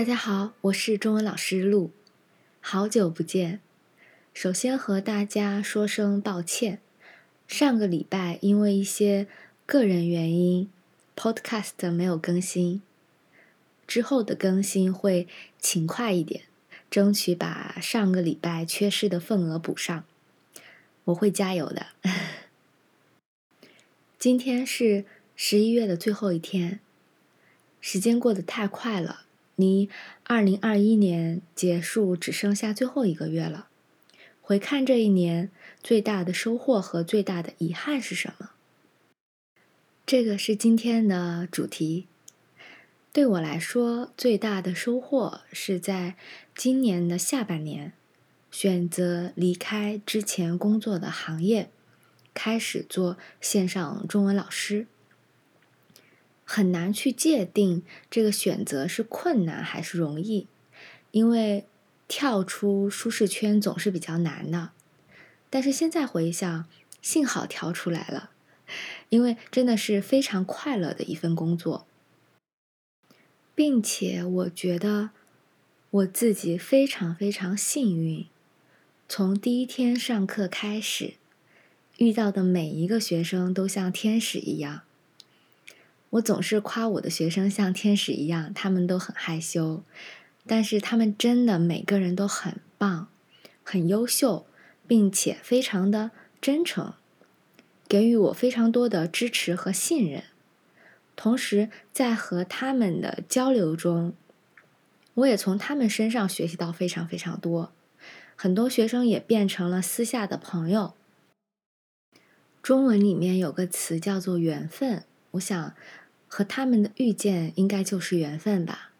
大家好，我是中文老师陆，好久不见。首先和大家说声抱歉，上个礼拜因为一些个人原因，Podcast 没有更新。之后的更新会勤快一点，争取把上个礼拜缺失的份额补上。我会加油的。今天是十一月的最后一天，时间过得太快了。离二零二一年结束只剩下最后一个月了。回看这一年，最大的收获和最大的遗憾是什么？这个是今天的主题。对我来说，最大的收获是在今年的下半年，选择离开之前工作的行业，开始做线上中文老师。很难去界定这个选择是困难还是容易，因为跳出舒适圈总是比较难的。但是现在回想，幸好跳出来了，因为真的是非常快乐的一份工作，并且我觉得我自己非常非常幸运，从第一天上课开始，遇到的每一个学生都像天使一样。我总是夸我的学生像天使一样，他们都很害羞，但是他们真的每个人都很棒，很优秀，并且非常的真诚，给予我非常多的支持和信任。同时，在和他们的交流中，我也从他们身上学习到非常非常多。很多学生也变成了私下的朋友。中文里面有个词叫做缘分，我想。和他们的遇见应该就是缘分吧。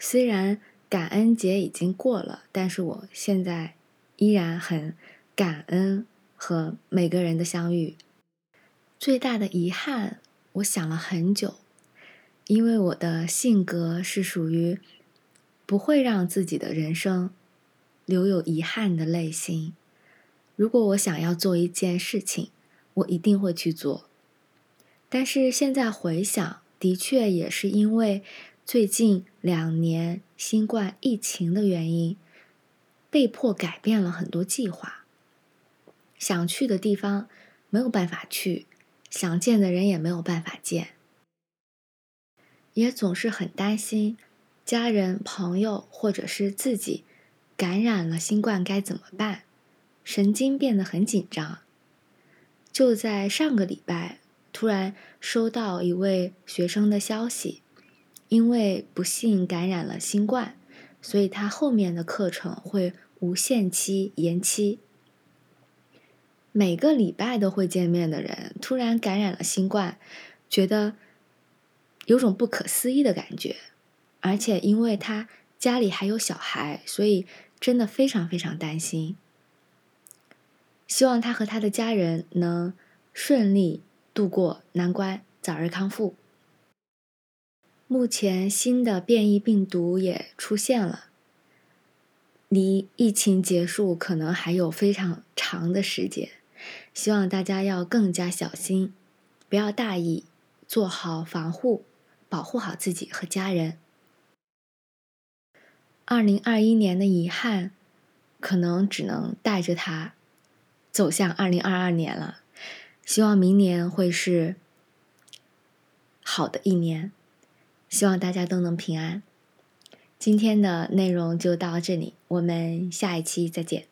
虽然感恩节已经过了，但是我现在依然很感恩和每个人的相遇。最大的遗憾，我想了很久，因为我的性格是属于不会让自己的人生留有遗憾的类型。如果我想要做一件事情，我一定会去做。但是现在回想，的确也是因为最近两年新冠疫情的原因，被迫改变了很多计划。想去的地方没有办法去，想见的人也没有办法见，也总是很担心家人、朋友或者是自己感染了新冠该怎么办，神经变得很紧张。就在上个礼拜。突然收到一位学生的消息，因为不幸感染了新冠，所以他后面的课程会无限期延期。每个礼拜都会见面的人，突然感染了新冠，觉得有种不可思议的感觉，而且因为他家里还有小孩，所以真的非常非常担心。希望他和他的家人能顺利。度过难关，早日康复。目前新的变异病毒也出现了，离疫情结束可能还有非常长的时间，希望大家要更加小心，不要大意，做好防护，保护好自己和家人。二零二一年的遗憾，可能只能带着它走向二零二二年了。希望明年会是好的一年，希望大家都能平安。今天的内容就到这里，我们下一期再见。